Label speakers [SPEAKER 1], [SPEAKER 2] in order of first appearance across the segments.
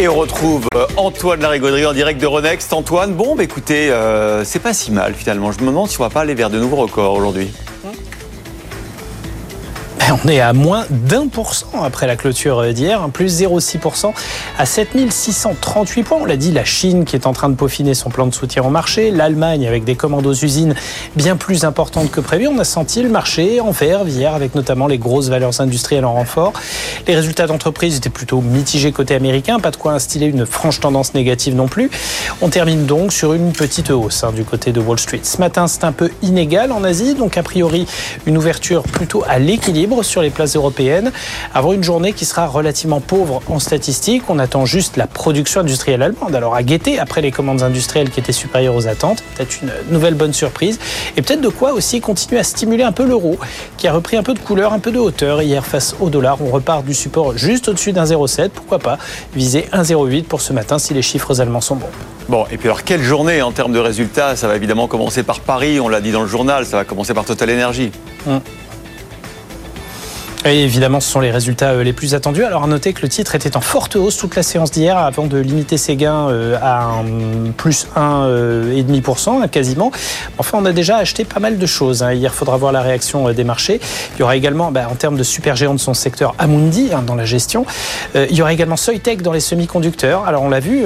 [SPEAKER 1] Et on retrouve euh, Antoine Larigauderie en direct de Renext. Antoine, bon, bah écoutez, euh, c'est pas si mal finalement. Je me demande si on va pas aller vers de nouveaux records aujourd'hui.
[SPEAKER 2] On est à moins d'un pour cent après la clôture d'hier, plus 0,6% à 7638 points. On l'a dit, la Chine qui est en train de peaufiner son plan de soutien au marché, l'Allemagne avec des commandes aux usines bien plus importantes que prévu. On a senti le marché en verve hier avec notamment les grosses valeurs industrielles en renfort. Les résultats d'entreprise étaient plutôt mitigés côté américain, pas de quoi instiller une franche tendance négative non plus. On termine donc sur une petite hausse hein, du côté de Wall Street. Ce matin, c'est un peu inégal en Asie, donc a priori une ouverture plutôt à l'équilibre sur les places européennes. Avoir une journée qui sera relativement pauvre en statistiques. On attend juste la production industrielle allemande. Alors à guetter, après les commandes industrielles qui étaient supérieures aux attentes, peut-être une nouvelle bonne surprise. Et peut-être de quoi aussi continuer à stimuler un peu l'euro, qui a repris un peu de couleur, un peu de hauteur hier face au dollar. On repart du support juste au-dessus d'un 0,7. Pourquoi pas viser 1,08 pour ce matin si les chiffres allemands sont bons.
[SPEAKER 1] Bon, et puis alors quelle journée en termes de résultats? Ça va évidemment commencer par Paris, on l'a dit dans le journal, ça va commencer par Total Energy.
[SPEAKER 2] Hum. Et évidemment, ce sont les résultats euh, les plus attendus. Alors, à noter que le titre était en forte hausse toute la séance d'hier avant de limiter ses gains euh, à un plus 1,5% hein, quasiment. Enfin, on a déjà acheté pas mal de choses. Hein. Hier, il faudra voir la réaction euh, des marchés. Il y aura également, bah, en termes de super géant de son secteur, Amundi hein, dans la gestion. Il y aura également Soitec dans les semi-conducteurs. Alors, on l'a vu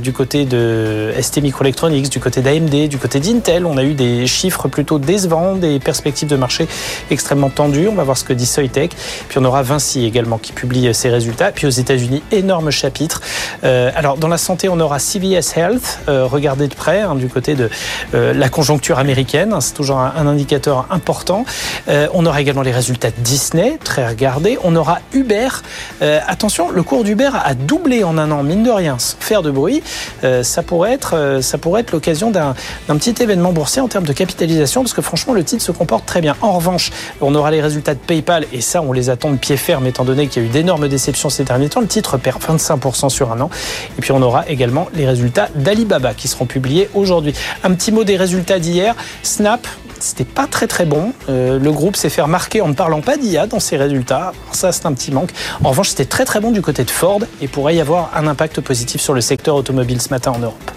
[SPEAKER 2] du côté de ST Microelectronics, du côté d'AMD, du côté d'Intel. On a eu des chiffres plutôt décevants, des perspectives de marché extrêmement tendues. On va voir ce que dit Soitec. Puis on aura Vinci également qui publie ses résultats. Puis aux États-Unis, énorme chapitre. Euh, alors dans la santé, on aura CVS Health, euh, regardez de près hein, du côté de euh, la conjoncture américaine. C'est toujours un, indicateur important. Euh, on aura également les résultats de Disney, très regardés. On aura Uber. Euh, attention, le cours d'Uber a doublé en un an, mine de rien, faire de bruit. Euh, ça pourrait être, ça pourrait être l'occasion d'un petit événement boursier en termes de capitalisation, parce que franchement, le titre se comporte très bien. En revanche, on aura les résultats de PayPal, et ça, on les attend de pied ferme, étant donné qu'il y a eu d'énormes déceptions ces derniers temps. Le titre perd 25% sur un an. Et puis on aura également les résultats d'Alibaba qui seront publiés aujourd'hui. Un petit mot des résultats d'hier. Snap, c'était pas très très bon. Euh, le groupe s'est fait remarquer en ne parlant pas d'IA dans ses résultats. Ça, c'est un petit manque. En revanche, c'était très très bon du côté de Ford et pourrait y avoir un impact positif sur le secteur automobile ce matin en Europe.